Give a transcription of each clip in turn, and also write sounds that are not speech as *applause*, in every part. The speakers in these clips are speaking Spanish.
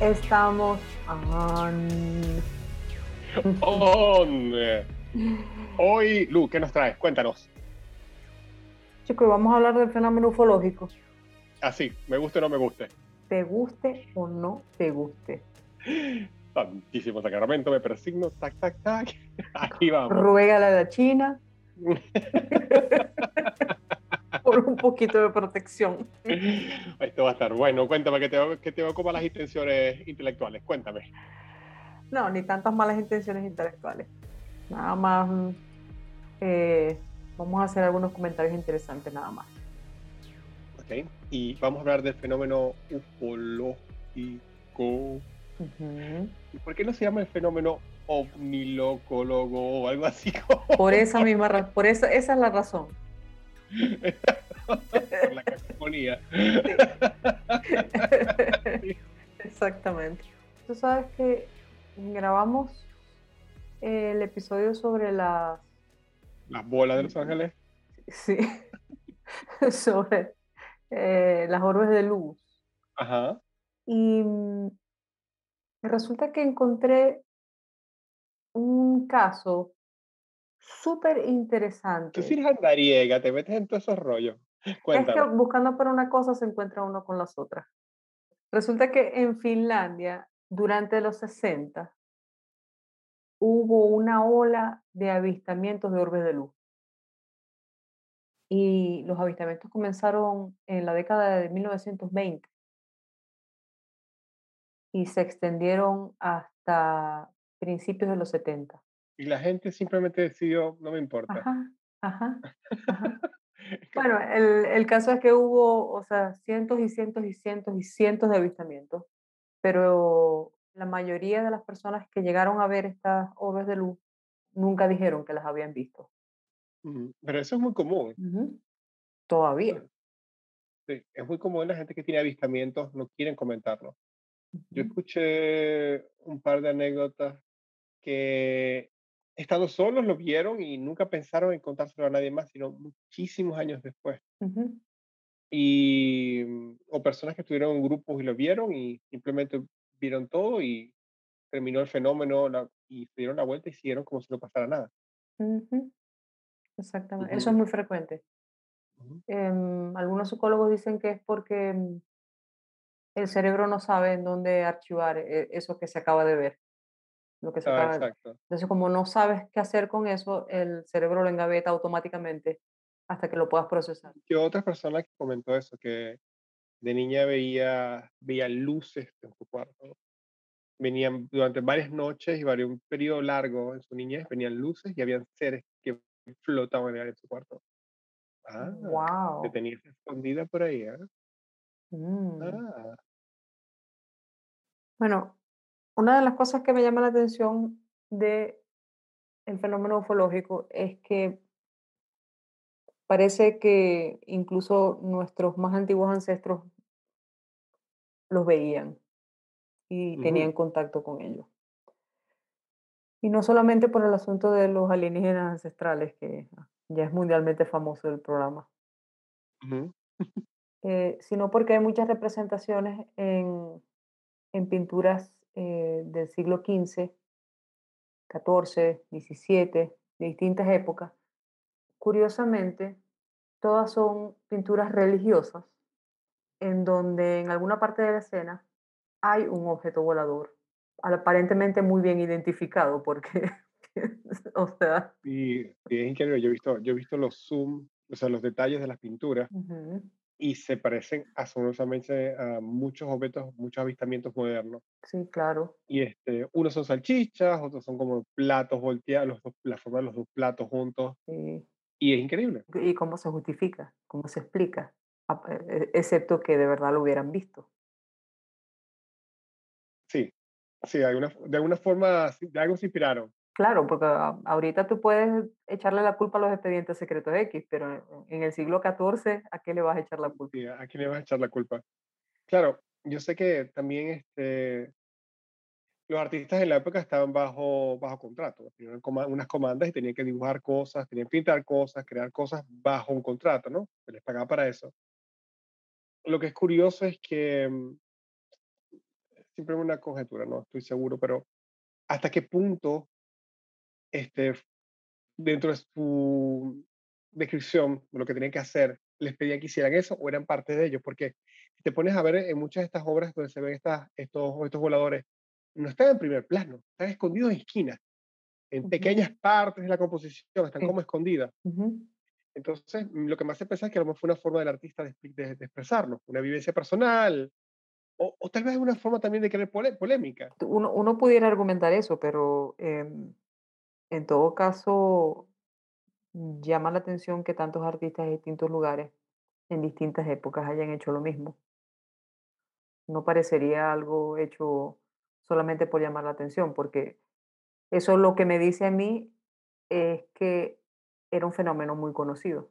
estamos on. On. Hoy, Lu, ¿qué nos traes? Cuéntanos. Chicos, vamos a hablar del fenómeno ufológico. Así, me guste o no me guste. Te guste o no te guste. Santísimo sacramento, me persigno, tac, tac, tac. *laughs* Aquí vamos. Ruégale a la China *laughs* *laughs* por un poquito de protección. Esto va a estar bueno. Cuéntame, ¿qué te, qué te ocupan las intenciones intelectuales? Cuéntame. No, ni tantas malas intenciones intelectuales. Nada más mm, eh, vamos a hacer algunos comentarios interesantes nada más. Ok, y vamos a hablar del fenómeno ufológico. ¿Y por qué no se llama el fenómeno ovnilocólogo o algo así? Por esa misma razón, por esa, esa es la razón. *laughs* por la cacofonía. Exactamente. Tú sabes que grabamos el episodio sobre las... Las bolas de Los Ángeles. Sí, *laughs* sobre eh, las orbes de luz. Ajá. Y mm, resulta que encontré un caso súper interesante. Tú sí andariega, te metes en todos esos rollos. Cuéntame. Es que buscando por una cosa se encuentra uno con las otras. Resulta que en Finlandia, durante los 60, hubo una ola de avistamientos de orbes de luz. Y los avistamientos comenzaron en la década de 1920 y se extendieron hasta principios de los 70. Y la gente simplemente decidió, no me importa. Ajá, ajá, ajá. *laughs* Bueno, el, el, caso es que hubo, o sea, cientos y cientos y cientos y cientos de avistamientos, pero la mayoría de las personas que llegaron a ver estas obras de luz nunca dijeron que las habían visto. Pero eso es muy común. Uh -huh. Todavía. Sí, es muy común la gente que tiene avistamientos, no quieren comentarlo. Uh -huh. Yo escuché un par de anécdotas que estando solos lo vieron y nunca pensaron en contárselo a nadie más, sino muchísimos años después. Uh -huh. Y, o personas que estuvieron en grupos y lo vieron y simplemente vieron todo y terminó el fenómeno la, y se dieron la vuelta y siguieron como si no pasara nada. Uh -huh. Exactamente, eso es muy frecuente. Eh, algunos psicólogos dicen que es porque mm, el cerebro no sabe en dónde archivar eh, eso que se acaba de ver. Lo que se Ah, acaba. Entonces, como no sabes qué hacer con eso, el cerebro lo engaveta automáticamente hasta que lo puedas procesar. Yo otra persona que comentó eso, que de niña veía, veía luces en su cuarto. Venían durante varias noches y varios, un periodo largo en su niñez, venían luces y habían seres que flotaban en su cuarto. Ah, wow. que tenías escondida por ahí, ¿eh? Mm. Ah, Bueno, una de las cosas que me llama la atención de el fenómeno ufológico es que parece que incluso nuestros más antiguos ancestros los veían y tenían contacto con ellos. Y no solamente por el asunto de los alienígenas ancestrales, que ya es mundialmente famoso el programa, eh, sino porque hay muchas representaciones en, en pinturas eh, del siglo XV, XIV, XVII, de distintas épocas. Curiosamente, todas son pinturas religiosas en donde en alguna parte de la escena hay un objeto volador, aparentemente muy bien identificado, porque, *laughs* o sea, Y, y es increíble, yo he visto, yo he visto los zoom, o sea, los detalles de las pinturas y se parecen asombrosamente a muchos objetos, muchos avistamientos modernos. sí, claro. Y este, unos son salchichas, otros son como platos volteados, los dos- la forma de los dos platos juntos. sí. Y es increíble. ¿Y cómo se justifica? ¿Cómo se explica? Ap- eh, Excepto que de verdad lo hubieran visto. Sí, sí, de alguna, de alguna forma, de algo se inspiraron. Claro, porque ahorita tú puedes echarle la culpa a los expedientes secretos X, pero en- el siglo XIV, ¿a qué le vas a echar la culpa? Sí, ¿A quién le vas a echar la culpa? Claro, yo sé que también este, los artistas en la época estaban bajo, bajo contrato, tenían unas comandas y tenían que dibujar cosas, tenían que pintar cosas, crear cosas bajo un contrato, ¿no? Se les pagaba para eso. Lo que es curioso es que mm, siempre una conjetura, no estoy seguro, pero ¿hasta qué punto este, dentro de su descripción de lo que tenían que hacer, les pedían que hicieran eso o eran parte de ellos? Porque si te pones a ver en muchas de estas obras donde se ven estas, estos, estos voladores, no están en primer plano, están escondidos en esquinas, en pequeñas partes de la composición, están como escondidas. Entonces, lo que me hace pensar es que a lo mejor fue una forma del artista de, de, expresarlo, una vivencia personal, o, o, tal vez una forma también de querer polémica. Uno, uno, pudiera argumentar eso, pero eh, en todo caso, llama la atención que tantos artistas de distintos lugares, en distintas épocas, hayan hecho lo mismo. No parecería algo hecho solamente por llamar la atención, porque eso lo que me dice a mí es que era un fenómeno muy conocido.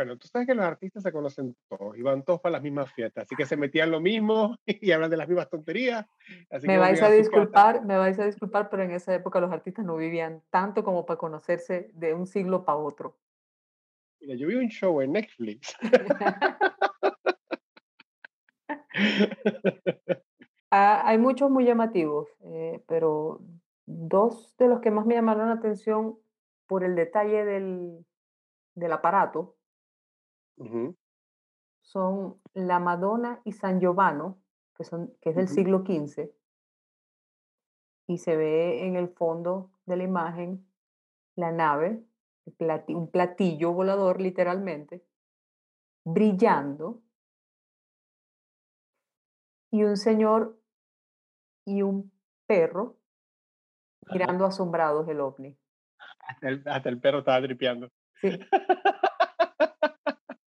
Bueno, tú sabes que los artistas se conocen todos y van todos para las mismas fiestas, así que se metían lo mismo *laughs* y hablan de las mismas tonterías. me vais a disculpar, me vais a disculpar, pero en esa época los artistas no vivían tanto como para conocerse de un siglo para otro. Mira, yo vi un show en Netflix. *laughs* ah, hay muchos muy llamativos, eh, pero dos de los que más me llamaron la atención por el detalle del, del aparato son la Madonna y San Giovanni, que, son, que es del siglo XV, y se ve en el fondo de la imagen la nave, un platillo volador literalmente, brillando, y un señor y un perro mirando asombrados el ovni. Hasta el, perro estaba tripeando. Sí. *laughs*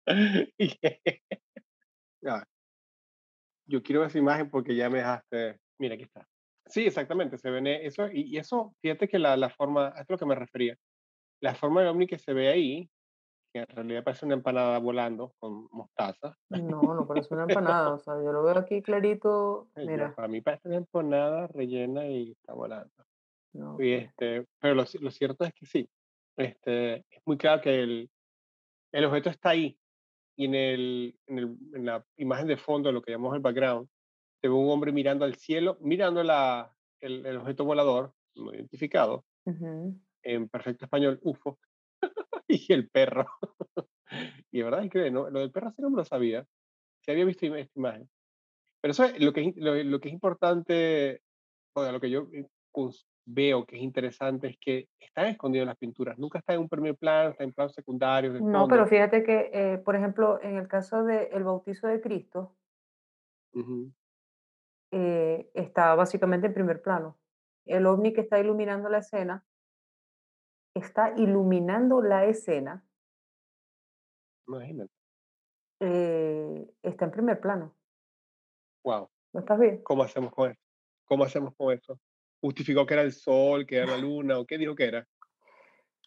*laughs* Yo quiero esa imagen porque ya me dejaste. Mira, aquí está. Sí, exactamente, se ve eso. Y, eso, fíjate que la, la forma, esto es lo que me refería. La forma de ovni que se ve ahí, que en realidad parece una empanada volando con mostaza. No, no parece una *laughs* empanada. o sea, yo lo veo aquí clarito. Mira. Para mí parece una empanada rellena y está volando. No, y este, pero lo, lo, cierto es que sí. Este, es muy claro que el, el objeto está ahí, y en, el, en, el, en, la imagen de fondo, lo que llamamos el background, se ve un hombre mirando al cielo, mirando la, el, el objeto volador no identificado, en perfecto español, UFO, *laughs* y el perro. *laughs* y de verdad, increíble, ¿no? lo del perro sí no me lo sabía, se había visto esta imagen. Pero eso es lo que, lo, lo que es importante, o lo que yo eh, veo que es interesante es que están escondidas las pinturas, nunca están en un primer plano, están en planos secundarios. No, pero fíjate que, eh, por ejemplo, en el caso del bautizo de Cristo, eh, está básicamente en primer plano. El ovni que está iluminando la escena está iluminando la escena. Imagínate. Eh, está en primer plano. Wow. ¿No estás bien? ¿Cómo hacemos con eso? ¿Cómo hacemos con eso? Justificó que era el sol, que era la luna, o qué dijo que era.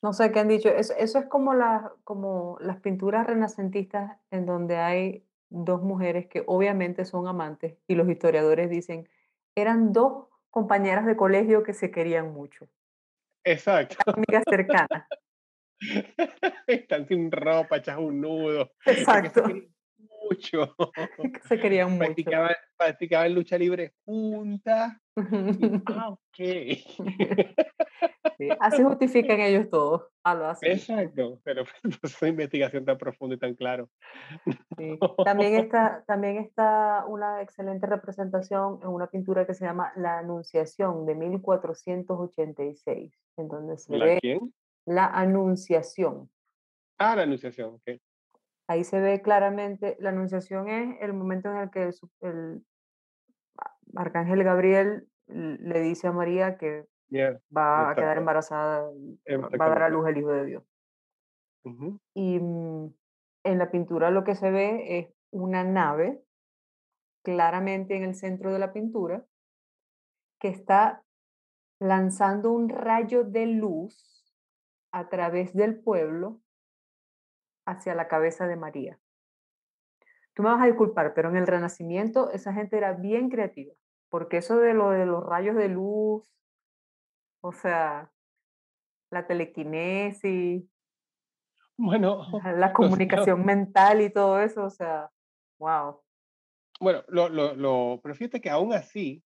No sé qué han dicho. Eso, eso es como, la, como las pinturas renacentistas en donde hay dos mujeres que obviamente son amantes y los historiadores dicen, eran dos compañeras de colegio que se querían mucho. Exacto. Amigas cercanas. *laughs* Están sin ropa, echas un nudo. Exacto mucho. *laughs* Se querían mucho. Practicaban, lucha libre juntas. *laughs* ah, ok. así justifican ellos todo. Exacto, pero *laughs* una investigación tan profunda y tan claro. También, está, también está una excelente representación en una pintura que se llama La Anunciación de 1486, en donde se ¿La ve quién? la Anunciación. Ah, la Anunciación, ok. Ahí se ve claramente, la anunciación es el momento en el que el, arcángel Gabriel le dice a María que va a quedar embarazada, va a dar a luz el Hijo de Dios. Y mm, en la pintura lo que se ve es una nave, claramente en el centro de la pintura, que está lanzando un rayo de luz a través del pueblo hacia la cabeza de María. Tú me vas a disculpar, pero en el Renacimiento esa gente era bien creativa, porque eso de lo de los rayos de luz, o sea, la telequinesis, bueno, la *laughs* comunicación mental y todo eso, o sea, wow. Bueno, lo, lo, lo, pero fíjate que aún así,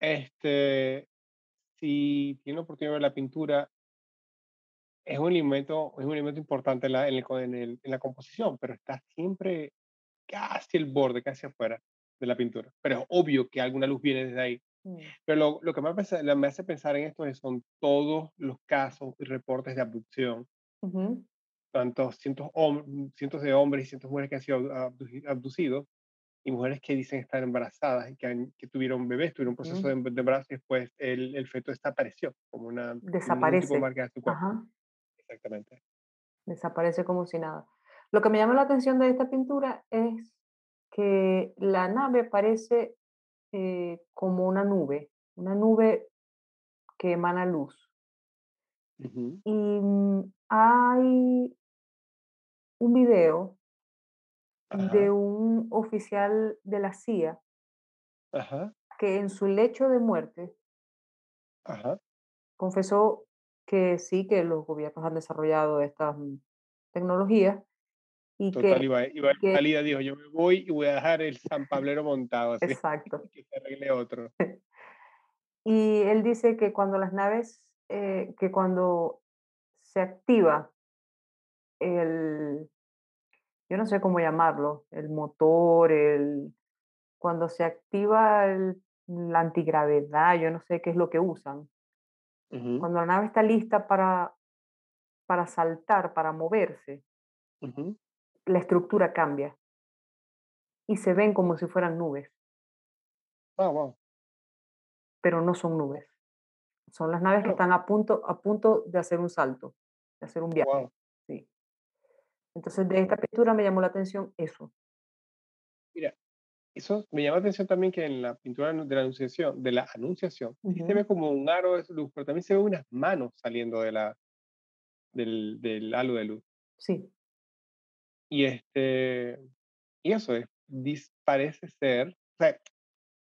Este, si tiene la oportunidad de ver la pintura, es un elemento, es un elemento importante en la, en el en el- en la composición, pero está siempre casi el borde, casi afuera de la pintura. Pero es obvio que alguna luz viene desde ahí. Mm, Pero lo, lo que me, hace- me hace pensar en esto es, son todos los casos y reportes de abducción ujú, tantos cientos, hom- cientos de hombres y cientos de mujeres que han sido abdu- abducidos y mujeres que dicen estar embarazadas y que, han- que tuvieron bebés, tuvieron un proceso ujú. de, em- de embarazo y después el, el feto desapareció como una, ningún tipo de Desaparece. marca de su cuerpo. Ajá. Exactamente. Desaparece como si nada. Lo que me llama la atención de esta pintura es que la nave parece eh, como una nube, una nube que emana luz. Y mm, hay un video de un oficial de la CIA ajá, que en su lecho de muerte ajá. confesó que sí, que los gobiernos han desarrollado estas mm, tecnologías y Total, que, iba, iba que salida, dijo, yo me voy y voy a dejar el San Pablero montado así, *laughs* exacto. que se arregle otro. *laughs* Y él dice que cuando las naves, eh, que cuando se activa el, yo no sé cómo llamarlo, el motor, el, cuando se activa el- la antigravedad, yo no sé qué es lo que usan. Ujú, Cuando la nave está lista para, para saltar, para moverse, la estructura cambia y se ven como si fueran nubes, Ah, wow. pero no son nubes. Son las naves que están a punto, a punto de hacer un salto, de hacer un viaje. wow. Sí. Entonces, de esta pintura me llamó la atención eso. Mira, Eso me llama la atención también que en la pintura de la anunciación, de la anunciación, sí se Ujú, ve como un aro de luz, pero también se ve unas manos saliendo de la, del, del halo de luz. Sí, Y este, y eso es, dis- parece ser, o sea,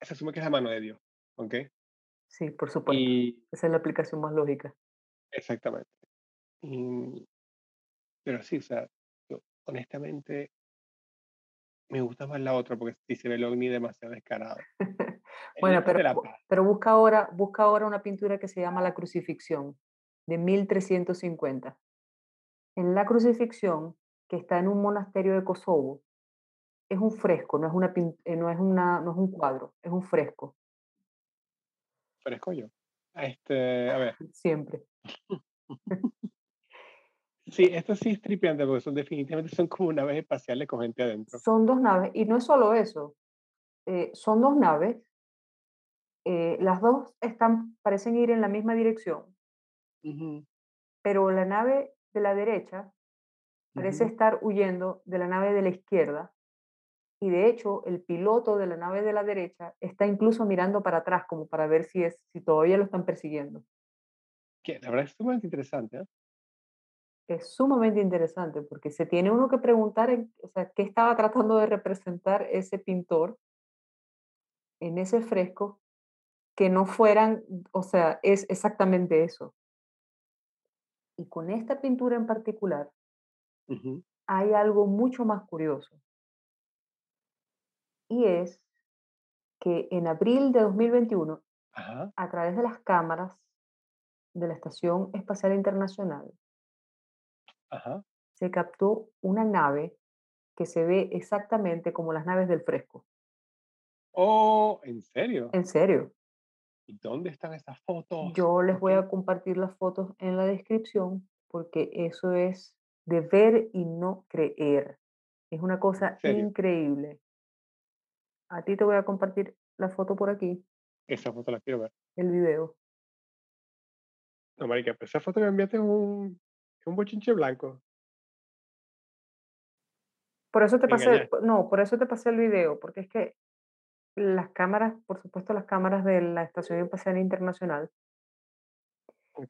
se asume que es la mano de Dios, ¿ok? sí, por supuesto. Y Esa es la aplicación más lógica. exactamente. Y- pero sí, o sea, yo honestamente me gusta más la otra porque sí se ve el ovni demasiado descarado. *laughs* Bueno, pero, pero busca ahora, busca ahora una pintura que se llama La Crucifixión, de 1350. En La Crucifixión, que está en un monasterio de Kosovo, es un fresco, no es, una, eh, no es, una, no es un cuadro, es un fresco, Fresco yo. Este, a ver. siempre. *laughs* *laughs* Sí, esto sí es porque son definitivamente son como naves espaciales con gente adentro. Son dos naves, y no es solo eso, eh, son dos naves, eh, las dos están, parecen ir en la misma dirección, Ujú, pero la nave de la derecha parece ujú. estar huyendo de la nave de la izquierda y de hecho el piloto de la nave de la derecha está incluso mirando para atrás como para ver si, es, si todavía lo están persiguiendo. Que la verdad es sumamente interesante, ¿eh? Es sumamente interesante porque se tiene uno que preguntar, en- o sea, qué estaba tratando de representar ese pintor en ese fresco que no fueran, o sea, es exactamente eso. Y con esta pintura en particular Ujú, hay algo mucho más curioso. Y es que en abril de 2021, Ajá, a través de las cámaras de la Estación Espacial Internacional, ajá. se captó una nave que se ve exactamente como las naves del fresco. Oh, ¿en serio? En serio, ¿Y dónde están esas fotos? yo les voy a compartir las fotos en la descripción porque eso es de ver y no creer. Es una ¿En cosa increíble. A ti te voy a compartir la foto por aquí, Esa foto la quiero ver. el video. No, marica, pero esa foto que me enviaste es un, un bochinche blanco. Por eso te pasé, no, por eso te pasé el video, porque es que las cámaras, por supuesto, las cámaras de la Estación Espacial Internacional,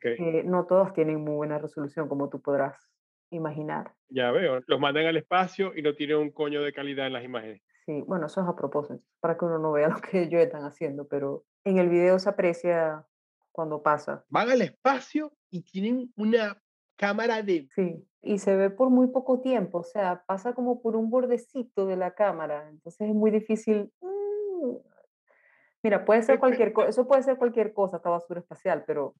eh, no todas tienen muy buena resolución, como tú podrás imaginar. ya veo. Los mandan al espacio y no tienen un coño de calidad en las imágenes. Sí, bueno, eso es a propósito, para que uno no vea *laughs* lo que ellos están haciendo, pero en el video se aprecia cuando pasa. Van al espacio y tienen una cámara de... Sí, y se ve por muy poco tiempo, o sea, pasa como por un bordecito de la cámara, entonces es muy difícil mm, Mira, puede ser cualquier cosa, eso puede ser cualquier cosa, esta basura espacial, pero,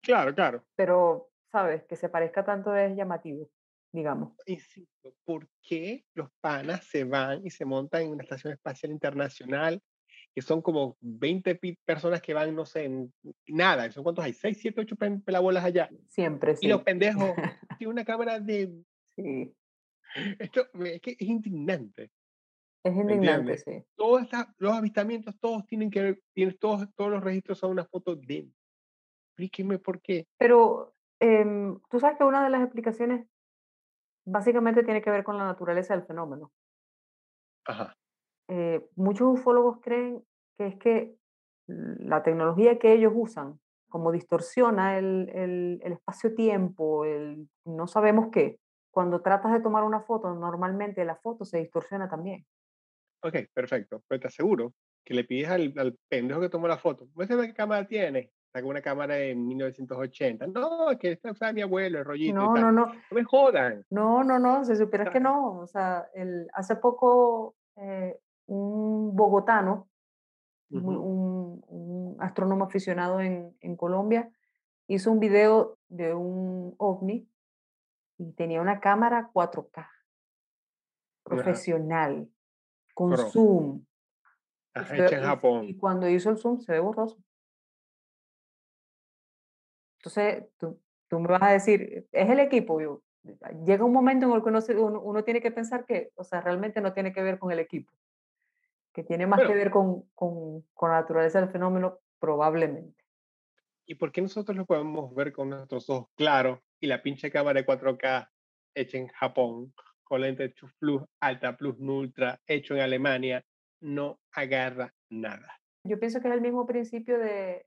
claro, claro. pero, sabes, que se parezca tanto es llamativo, digamos. Insisto, ¿por qué los panas se van y se montan en una estación espacial internacional? Que son como 20 pi- personas que van, no sé, en nada. ¿Son cuántos hay? 6, 7, 8 pelabolas allá. Siempre, Y los sí. pendejos *laughs* tienen una cámara de... Sí, *laughs* Esto es que es indignante. es ¿Me indignante, sí. Todos esta- los avistamientos, todos tienen que ver, tienen, todos, todos los registros son una foto de... Explíqueme por qué. Pero em, tú sabes que una de las explicaciones básicamente tiene que ver con la naturaleza del fenómeno. Ajá. Eh, muchos ufólogos creen que es que la tecnología que ellos usan, como distorsiona el, el- el espacio-tiempo, el no sabemos qué, cuando tratas de tomar una foto, normalmente la foto se distorsiona también. Ok, perfecto. Pero te aseguro que le pides al, al pendejo que tomó la foto, muéstrame qué cámara tiene. Saca una cámara de 1980. No, es que esta usaba mi abuelo, el rollito y No, tal. no, No, no, me jodan. no, no, no, si supieras que *laughs* no, o sea, el, hace poco eh, un bogotano, un, un astrónomo aficionado en, en Colombia, hizo un video de un ovni y tenía una cámara 4K profesional, con zoom. hecha en Japón. Y cuando hizo el zoom se ve borroso. Entonces, tú, tú me vas a decir, es el equipo. Yo, llega un momento en el que uno, uno tiene que pensar que, o sea, realmente no tiene que ver con el equipo, que tiene más que Bueno. ver con, con, con la naturaleza del fenómeno, probablemente. ¿Y por qué nosotros lo podemos ver con nuestros ojos claros y la pinche cámara de 4K hecha en Japón, con lente Plus, Alta Plus, Ultra, hecho en Alemania, no agarra nada? Yo pienso que es el mismo principio de,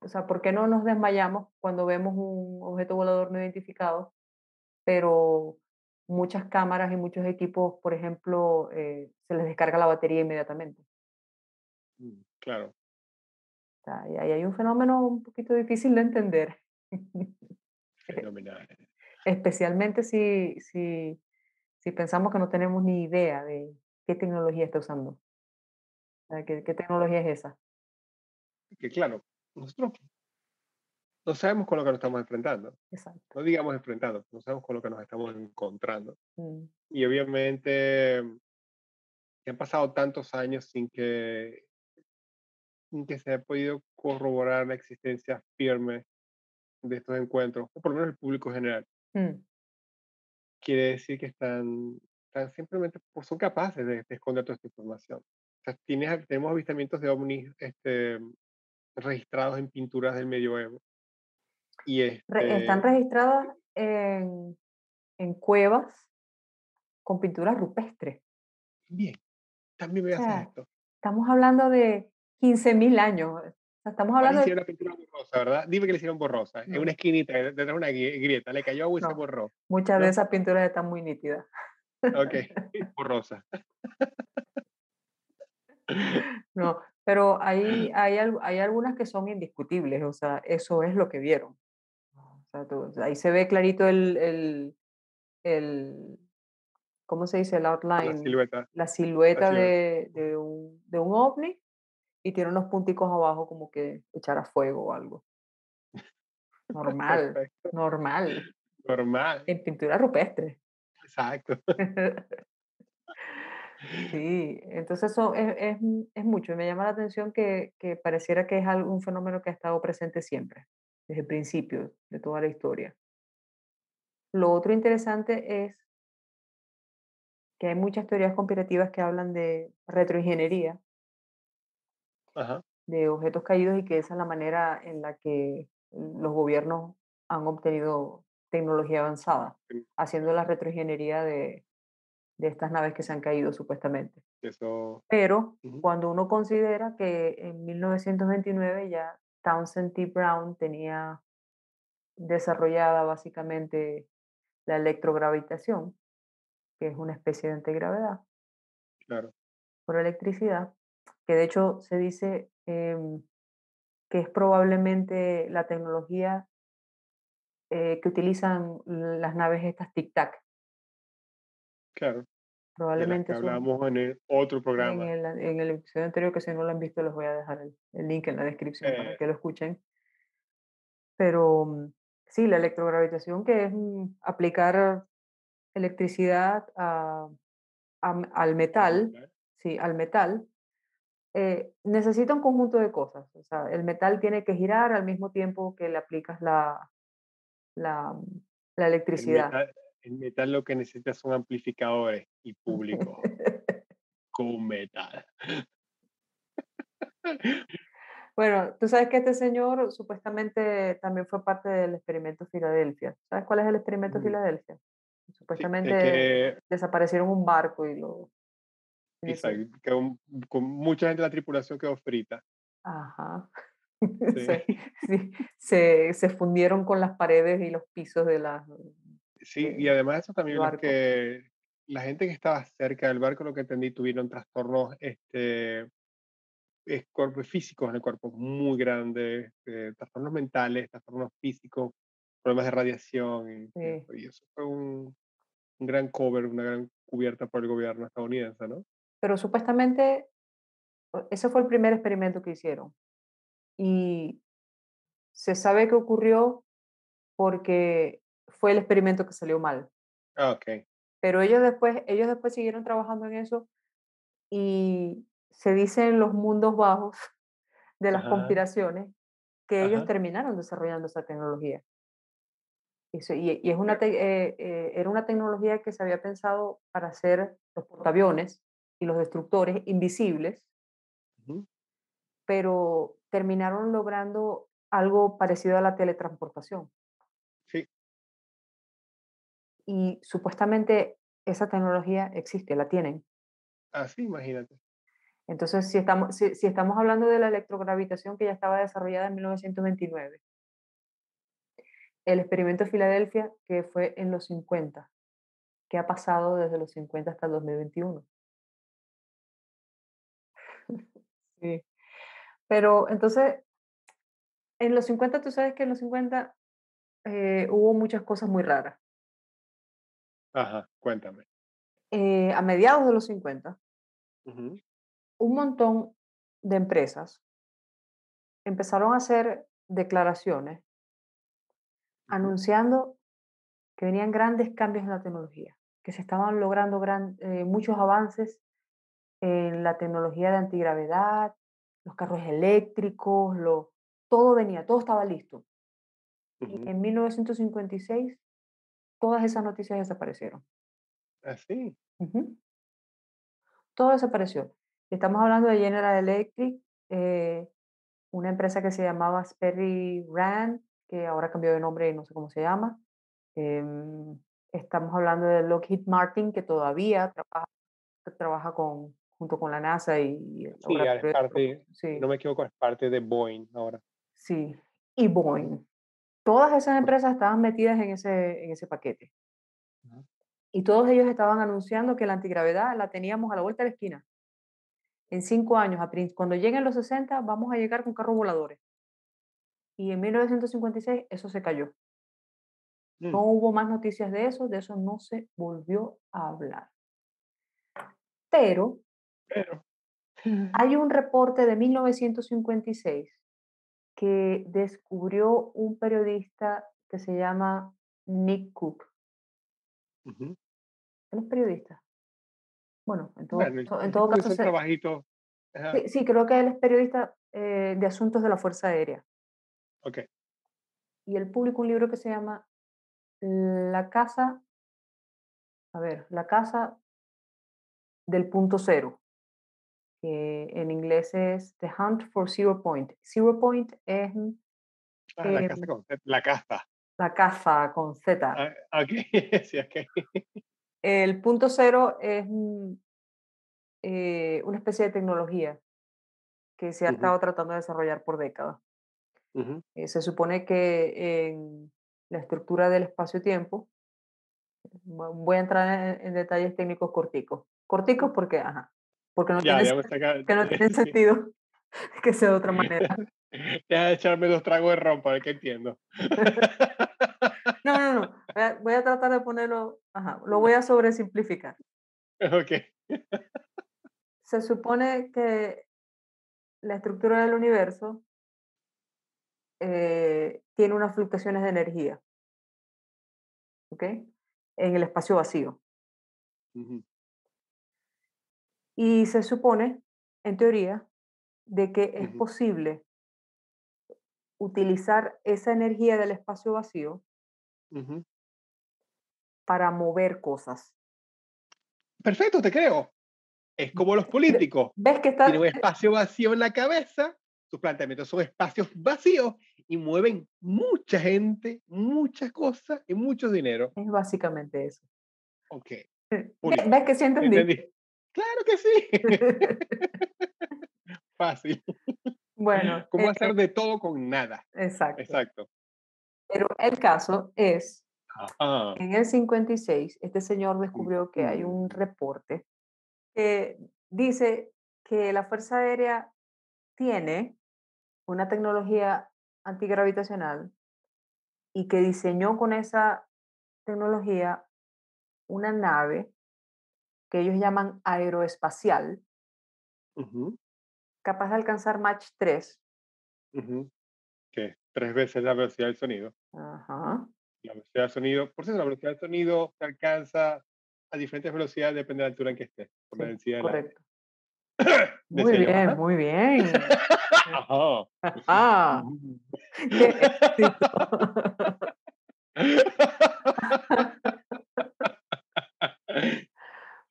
o sea, ¿por qué no nos desmayamos cuando vemos un objeto volador no identificado? Pero muchas cámaras y muchos equipos, por ejemplo, eh, se les descarga la batería inmediatamente. Mm, Claro. O sea, y ahí hay un fenómeno un poquito difícil de entender, *laughs* Fenomenal. especialmente si, si, si pensamos que no tenemos ni idea de qué tecnología está usando. O sea, ¿qué, qué tecnología es esa? Que claro, nosotros no sabemos con lo que nos estamos enfrentando. Exacto. No digamos enfrentando, no sabemos con lo que nos estamos encontrando. Mm, Y obviamente ya han pasado tantos años sin que, sin que se haya podido corroborar la existencia firme de estos encuentros, o por lo menos el público general. mm, Quiere decir que están, están simplemente, pues, son capaces de, de esconder toda esta información. O sea, tienes, tenemos avistamientos de ovnis este, registrados en pinturas del medioevo. Y están este, registradas en, en cuevas con pinturas rupestres. bien, también me O sea, esto. estamos hablando de 15.000 años. Estamos ¿Cuál hablando de... hicieron la pintura borrosa, verdad? Dime que le hicieron borrosa. En No. una esquinita, detrás de una gri- grieta. Le cayó agua y se No. borró. Muchas de ¿no? esas pinturas están muy nítidas. Ok, *laughs* borrosa. No, pero hay, *laughs* hay, hay algunas que son indiscutibles, o sea, eso es lo que vieron. O sea, tú- ahí se ve clarito el, el, el, ¿cómo se dice? El La outline, silueta. la silueta silueta. de, de un, de un ovni y tiene unos punticos abajo como que echar a fuego o algo. Normal, Perfecto. normal, Normal. en pintura rupestre. Exacto. *laughs* Sí, entonces eso es, es, es mucho. y Me llama la atención que, que pareciera que es un fenómeno que ha estado presente siempre, desde el principio de toda la historia. Lo otro interesante es que hay muchas teorías conspirativas que hablan de retroingeniería, Ajá. de objetos caídos y que esa es la manera en la que los gobiernos han obtenido tecnología avanzada, Sí. haciendo la retroingeniería de, de estas naves que se han caído supuestamente. Eso. Pero cuando uno considera que en 1929 ya Townsend T. Brown tenía desarrollada básicamente la electrogravitación, que es una especie de antigravedad Claro. por electricidad, que de hecho se dice em, que es probablemente la tecnología eh, que utilizan las naves estas tic-tac, Claro. De las Probablemente que hablamos en el otro en programa. el, en el episodio anterior, que si no lo han visto, les voy a dejar el, el link en la descripción para Eh, que lo escuchen. Pero mm, sí, la electrogravitación, que es mm, aplicar electricidad a- a- al al metal, sí, al metal, eh, necesita un conjunto de cosas. O sea, el metal tiene que girar al mismo tiempo que le aplicas la, la, mm, la El electricidad. metal, el metal lo que necesita son amplificadores y público con metal. Bueno, tú sabes que este señor supuestamente también fue parte del experimento Filadelfia. ¿Sabes cuál es el experimento Mm, Filadelfia? Sí, es Supuestamente que desaparecieron un barco y lo... dice, quedó con mucha gente de la tripulación quedó frita. Ajá. *laughs* Sí, Se, sí, se, se fundieron con las paredes y los pisos de la, sí, y de- además eso también barco. que la gente que estaba cerca del barco, lo que entendí, tuvieron trastornos este, es físicos en el cuerpo muy grandes, eh, trastornos mentales, trastornos físicos, problemas de radiación, y, Sí. eso, y eso fue un, un gran cover, una gran cubierta por el gobierno estadounidense, ¿no? Pero supuestamente o- ese fue el primer experimento que hicieron. Y se sabe que ocurrió porque fue el experimento que salió mal. Ah, ok. Pero ellos después, ellos después siguieron trabajando en eso y se dice en los mundos bajos *laughs* de las Ajá, conspiraciones que ellos terminaron desarrollando esa tecnología. Y, y es una eh, eh, era una tecnología que se había pensado para hacer los portaaviones y los destructores invisibles, pero terminaron logrando algo parecido a la teletransportación. Y supuestamente esa tecnología existe, la tienen. así imagínate. Entonces, si estamos, si, si estamos hablando de la electrogravitación que ya estaba desarrollada en 1929, el experimento de Filadelfia, que fue en los 50, que ha pasado desde los 50 hasta el 2021. *laughs* Sí. Pero entonces, en los 50, tú sabes que en los 50 eh, hubo muchas cosas muy raras. Ajá, cuéntame. Eh, a mediados de los 50, Ujú, un montón de empresas empezaron a hacer declaraciones anunciando que venían grandes cambios en la tecnología, que se estaban logrando gran- eh, muchos avances en la tecnología de antigravedad, los carros eléctricos, lo, todo venía, todo estaba listo. Y ujú. en 1956 todas esas noticias desaparecieron. Así. Ujú. Todo desapareció. Y Estamos hablando de General Electric, eh, una empresa que se llamaba Sperry Rand, que ahora cambió de nombre y no sé cómo se llama. Em, estamos hablando de Lockheed Martin, que todavía trabaja, trabaja con, junto con la NASA y el Sí, ahora es parte, Sí, no me equivoco, es parte de Boeing ahora. sí. Y Boeing. Todas esas empresas estaban metidas en ese, en ese paquete. Y todos ellos estaban anunciando que la antigravedad la teníamos a la vuelta de la esquina. En cinco años, cuando lleguen los 60, vamos a llegar con carros voladores. Y en 1956 eso se cayó. No Mm, hubo más noticias de eso, de eso no se volvió a hablar. Pero Pero, hay un reporte de 1956 que descubrió un periodista que se llama Nick Cook. ujú. ¿Él es periodista? Bueno, en todo, Bueno, en el todo caso, se- trabajito. Sí, sí, creo que él es periodista eh, de asuntos de la Fuerza Aérea. ok. Y él publicó un libro que se llama La Casa, a ver, La Casa del Punto Cero, que en inglés es The Hunt for Zero Point. Zero Point es Ah, la eh, casa con Z, la la caza con Z. Ah, ok, *laughs* sí, ok. El punto cero es mm, eh, una especie de tecnología que se ha Ujú, estado tratando de desarrollar por décadas. ujú. Eh, se supone que en la estructura del espacio-tiempo, vo- voy a entrar en, en detalles técnicos corticos. Corticos porque, ajá, porque no Ya, tiene, *laughs* que no *laughs* sentido *laughs* que sea de otra manera. Deja de echarme dos tragos de ron para ver que entiendo. No, no, no. Voy a, voy a tratar de ponerlo, ajá, lo voy a sobresimplificar. Ok. Se supone que la estructura del universo eh, tiene unas fluctuaciones de energía, ¿ok? En el espacio vacío. Ujú, Y se supone, en teoría, de que es ujú, posible utilizar esa energía del espacio vacío para mover cosas. Perfecto, te creo. Es como los políticos. ¿Ves que Tienen un espacio vacío en la cabeza, sus planteamientos son espacios vacíos y mueven mucha gente, muchas cosas y mucho dinero. Es básicamente eso. Ok. ¿Ves que sí entendí? ¿Entendí? Claro que sí. *laughs* Fácil. Bueno, *laughs* ¿Cómo eh, hacer de todo con nada? exacto. Exacto. Pero el caso es En el 56, este señor descubrió que hay un reporte que dice que la Fuerza Aérea tiene una tecnología antigravitacional y que diseñó con esa tecnología una nave que ellos llaman aeroespacial, capaz de alcanzar Mach 3. ujú. Que tres veces la velocidad del sonido. Ajá. La velocidad del sonido, por cierto, la velocidad del sonido se alcanza a diferentes velocidades, depende de la altura en que esté, por la densidad correcto. *coughs* Muy bien, ajá. muy bien. *laughs* Ajá. Ah, Mm. qué éxito. *laughs* *laughs*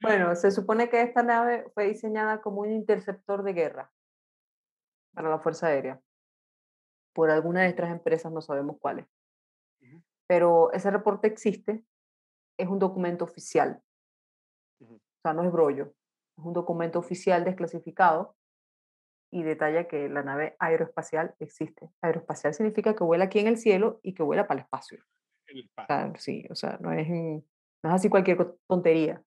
Bueno, se supone que esta nave fue diseñada como un interceptor de guerra para la Fuerza Aérea, por alguna de estas empresas, no sabemos cuáles. Pero ese reporte existe, es un documento oficial, o sea, no es brollo, es un documento oficial desclasificado y detalla que la nave aeroespacial existe. Aeroespacial significa que vuela aquí en el cielo y que vuela para el espacio. El O espacio. sea, sí, o sea, no es, no es así cualquier tontería.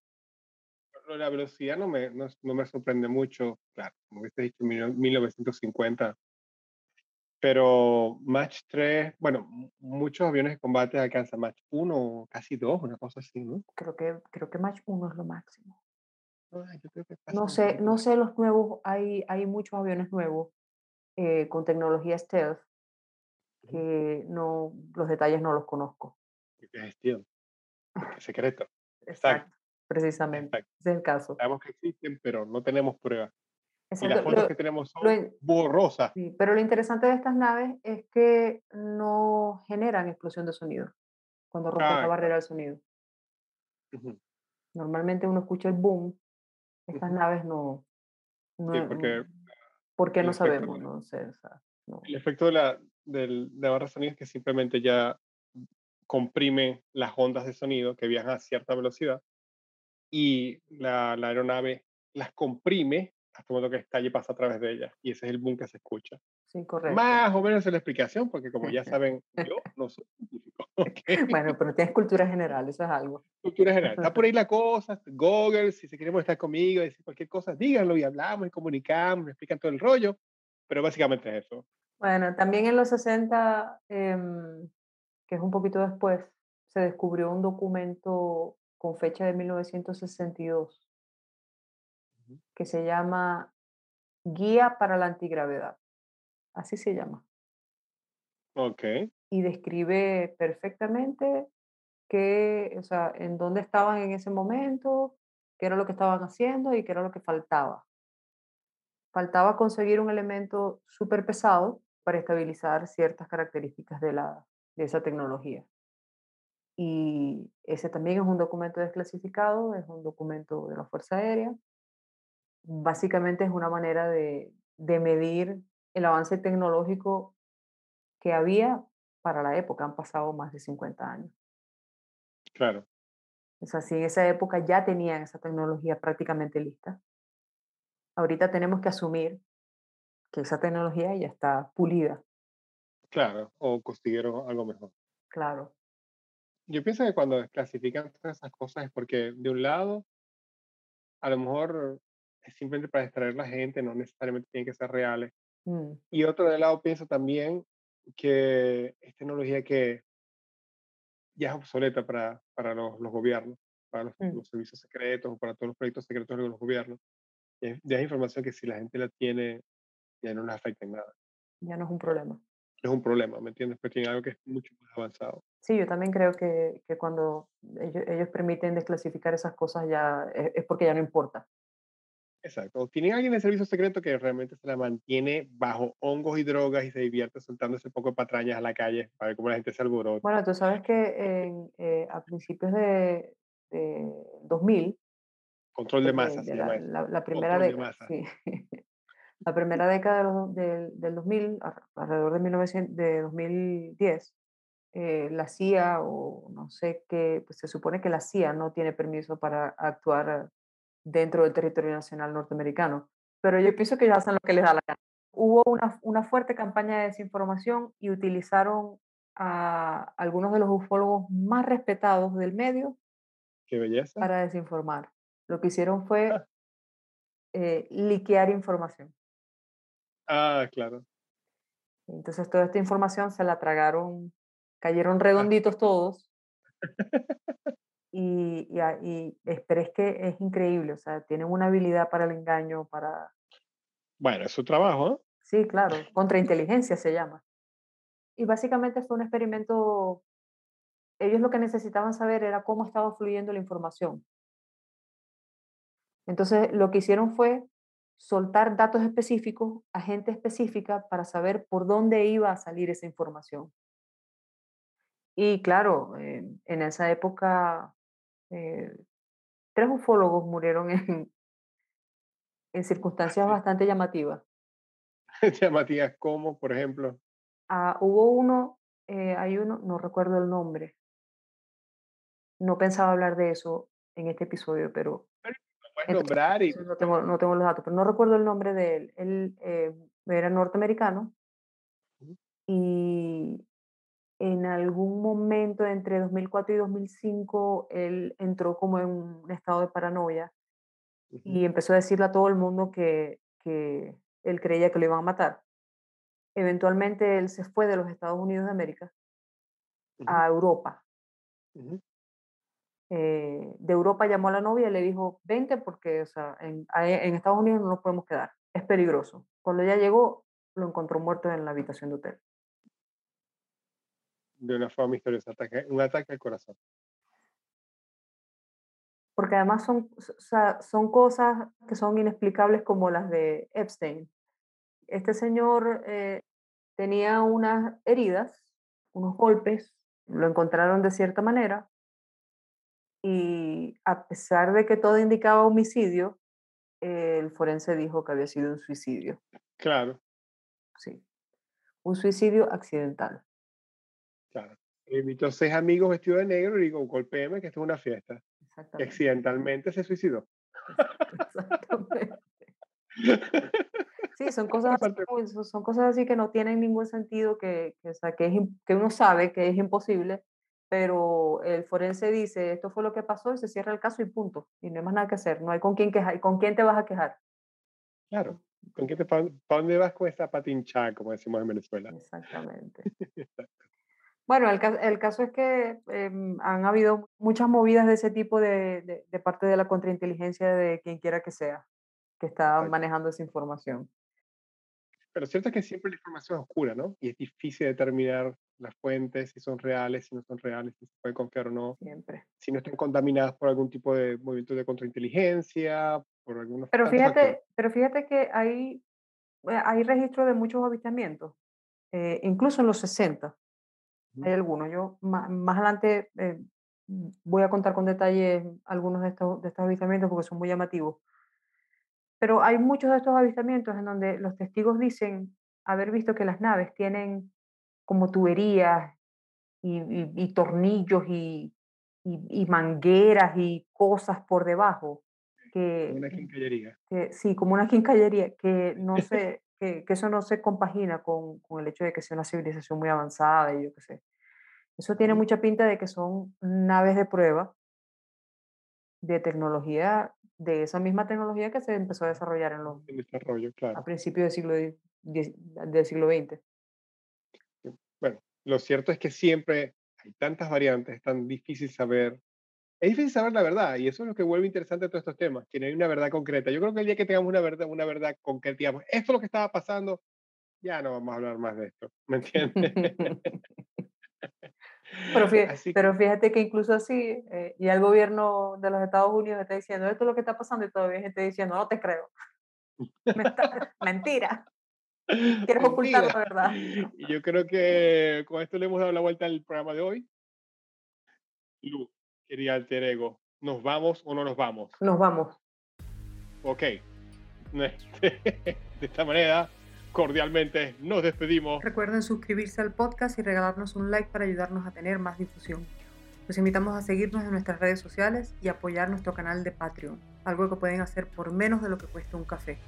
La velocidad no me, no, no me sorprende mucho, claro, como hubiese dicho en mil- 1950, pero Mach 3, bueno, mu- muchos aviones de combate alcanzan Mach 1, casi 2, una cosa así, ¿no? Creo que, creo que Mach 1 es lo máximo. Ay, yo creo que No sé, no sé los nuevos, hay, hay muchos aviones nuevos eh, con tecnología stealth que no, los detalles no los conozco. Porque es es secreto. *laughs* Exacto, precisamente. exacto. Ese es el caso. Sabemos que existen, pero no tenemos pruebas. Y Exacto. las fotos Lo- que tenemos lo son in- borrosas. sí, pero lo interesante de estas naves es que no generan explosión de sonido cuando rompen la Ah, barrera claro. del sonido. Ujú, Normalmente uno escucha el boom, estas ujú. naves no, no, Sí, porque ¿por qué el no sabemos? No sé, o sea, no. el efecto de la, del, de la barra de sonido es que simplemente ya comprime las ondas de sonido que viajan a cierta velocidad y la, la aeronave las comprime hasta el momento que estalle pasa a través de ellas. Y ese es el boom que se escucha. Sí, correcto. Más o menos es la explicación, porque como ya *laughs* saben, yo no soy científico. *laughs* ¿ok? Bueno, pero tienes cultura general, eso es algo. Cultura general. Está por ahí la *laughs* cosa, Google, si se quieren molestar conmigo, decir cualquier cosa, díganlo y hablamos y comunicamos, me explican todo el rollo. Pero básicamente es eso. Bueno, también en los 60, em, que es un poquito después, se descubrió un documento con fecha de 1962 Ujú. que se llama Guía para la Antigravedad. Así se llama. Ok. Y describe perfectamente qué, o sea, en dónde estaban en ese momento, qué era lo que estaban haciendo y qué era lo que faltaba. Faltaba conseguir un elemento súper pesado para estabilizar ciertas características de, la, de esa tecnología. Y ese también es un documento desclasificado, es un documento de la Fuerza Aérea. Básicamente es una manera de, de medir el avance tecnológico que había para la época. Han pasado más de 50 años. Claro. O sea, si en esa época ya tenían esa tecnología prácticamente lista, ahorita tenemos que asumir que esa tecnología ya está pulida, Claro. O consiguieron algo mejor. claro. Yo pienso que cuando desclasifican todas esas cosas es porque, de un lado, a lo mejor es simplemente para distraer a la gente, no necesariamente tienen que ser reales. Mm, Y otro de lado pienso también que es tecnología que ya es obsoleta para, para los, los gobiernos, para los, Mm, los servicios secretos o para todos los proyectos secretos de los gobiernos. Es, ya es información que si la gente la tiene, ya no les afecta en nada. ya no es un problema. No es un problema, ¿me entiendes? Pero tiene algo que es mucho más avanzado. Sí, yo también creo que, que cuando ellos, ellos permiten desclasificar esas cosas ya es, es porque ya no importa. Exacto. Tienen alguien en el servicio secreto que realmente se la mantiene bajo hongos y drogas y se divierte soltando ese poco de patrañas a la calle para ver cómo la gente se alborota. Bueno, tú sabes que eh, a principios de, de 2000, Control de de, masa de se la, la- la primera de década, sí, *laughs* la primera década de del, del 2000, ar- alrededor de, 1900, de 2010, eh, la CIA o no sé qué, pues se supone que la CIA no tiene permiso para actuar dentro del territorio nacional norteamericano, pero yo pienso que ellos hacen lo que les da la gana. Hubo una, una fuerte campaña de desinformación y utilizaron a algunos de los ufólogos más respetados del medio Qué belleza. para desinformar. Lo que hicieron fue Ah. eh, liquear información. Ah, claro. Entonces toda esta información se la tragaron, cayeron Ah, redonditos todos *laughs* y, y, a- y pero es que es increíble, o sea, tienen una habilidad para el engaño, para... bueno, es su trabajo, ¿no? Sí, claro, *laughs* contrainteligencia se llama. Y básicamente fue un experimento, ellos lo que necesitaban saber era cómo estaba fluyendo la información. Entonces lo que hicieron fue soltar datos específicos a gente específica para saber por dónde iba a salir esa información. Y claro, eh, en esa época eh, tres ufólogos murieron en, en circunstancias bastante llamativas. *laughs* Llamativas como, por ejemplo, Ah, hubo uno, eh, hay uno, no recuerdo el nombre, no pensaba hablar de eso en este episodio, pero lo puedes entonces nombrar y no tengo, no tengo los datos, pero no recuerdo el nombre de él. Él eh, era norteamericano y en algún momento entre 2004 y 2005 él entró como en un estado de paranoia y empezó a decirle a todo el mundo que, que él creía que lo iban a matar. Eventualmente él se fue de los Estados Unidos de América a Europa. Eh, de Europa llamó a la novia y le dijo, vente porque o sea, en, en Estados Unidos no nos podemos quedar, es peligroso. Cuando ella llegó, lo encontró muerto en la habitación de hotel. De una forma misteriosa, ataque- un ataque al corazón. Porque además son, o sea, son cosas que son inexplicables como las de Epstein. Este señor eh, tenía unas heridas, unos golpes, lo encontraron de cierta manera y a pesar de que todo indicaba homicidio, el forense dijo que había sido un suicidio. Claro, Sí, un suicidio accidental. Claro. Invitó seis amigos vestidos de negro y digo, golpéeme que esto es una fiesta. Y accidentalmente se suicidó. Exactamente. Sí, son *laughs* cosas, así, son cosas así que no tienen ningún sentido, que, que, o sea, que, es que uno sabe que es imposible, pero el forense dice, esto fue lo que pasó y se cierra el caso y punto. Y no hay más nada que hacer, no hay con quién quejar. ¿Con quién te vas a quejar? claro. ¿Con qué te, ¿Para dónde vas con esta patincha, como decimos en Venezuela? Exactamente. *laughs* Bueno, el, ca- el caso es que em, han habido muchas movidas de ese tipo de, de- de parte de la contrainteligencia de quien quiera que sea, que está manejando esa información. Pero cierto es que siempre la información es oscura, ¿no? Y es difícil determinar las fuentes, si son reales, si no son reales, si se puede confiar o no, Siempre. si no están contaminadas por algún tipo de movimiento de contrainteligencia, por algunos Pero factores. fíjate, pero fíjate que hay, eh, hay registro de muchos avistamientos, eh, incluso en los 60 hay algunos. Yo ma- más, adelante eh, voy a contar con detalles algunos de estos, de estos avistamientos porque son muy llamativos. Pero hay muchos de estos avistamientos en donde los testigos dicen haber visto que las naves tienen como tuberías y, y- y tornillos y, y- y mangueras y cosas por debajo *laughs* que, Una quincallería. que sí, como una quincallería, que no *laughs* se, que, que eso no se compagina con, con el hecho de que sea una civilización muy avanzada y yo qué sé. Eso tiene mucha pinta de que son naves de prueba de tecnología, de esa misma tecnología que se empezó a desarrollar en los, En desarrollo, a claro. principios del siglo, del siglo XX. Bueno, lo cierto es que siempre hay tantas variantes, es tan difícil saber es difícil saber la verdad y eso es lo que vuelve interesante todos estos temas, que no hay una verdad concreta. Yo creo que el día que tengamos una verdad, una verdad concreta, digamos, esto es lo que estaba pasando, ya no vamos a hablar más de esto, ¿me entiendes? *laughs* Pero fíjate, pero fíjate que incluso así, eh, ya el gobierno de los Estados Unidos está diciendo esto es lo que está pasando y todavía hay gente diciendo no te creo. *laughs* Mentira, quieres ocultar la verdad. Yo creo que con esto le hemos dado la vuelta al programa de hoy. Lu, quería alter ego, ¿nos vamos o no nos vamos? Nos vamos. Ok. *laughs* De esta manera, cordialmente nos despedimos. Recuerden suscribirse al podcast y regalarnos un like para ayudarnos a tener más difusión. Los invitamos a seguirnos en nuestras redes sociales y apoyar nuestro canal de Patreon, algo que pueden hacer por menos de lo que cuesta un café.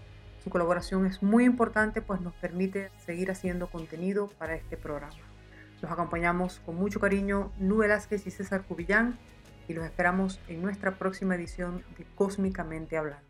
Su colaboración es muy importante pues nos permite seguir haciendo contenido para este programa. Los acompañamos con mucho cariño Lu Velázquez y César Cubillán y los esperamos en nuestra próxima edición de Cósmicamente Hablando.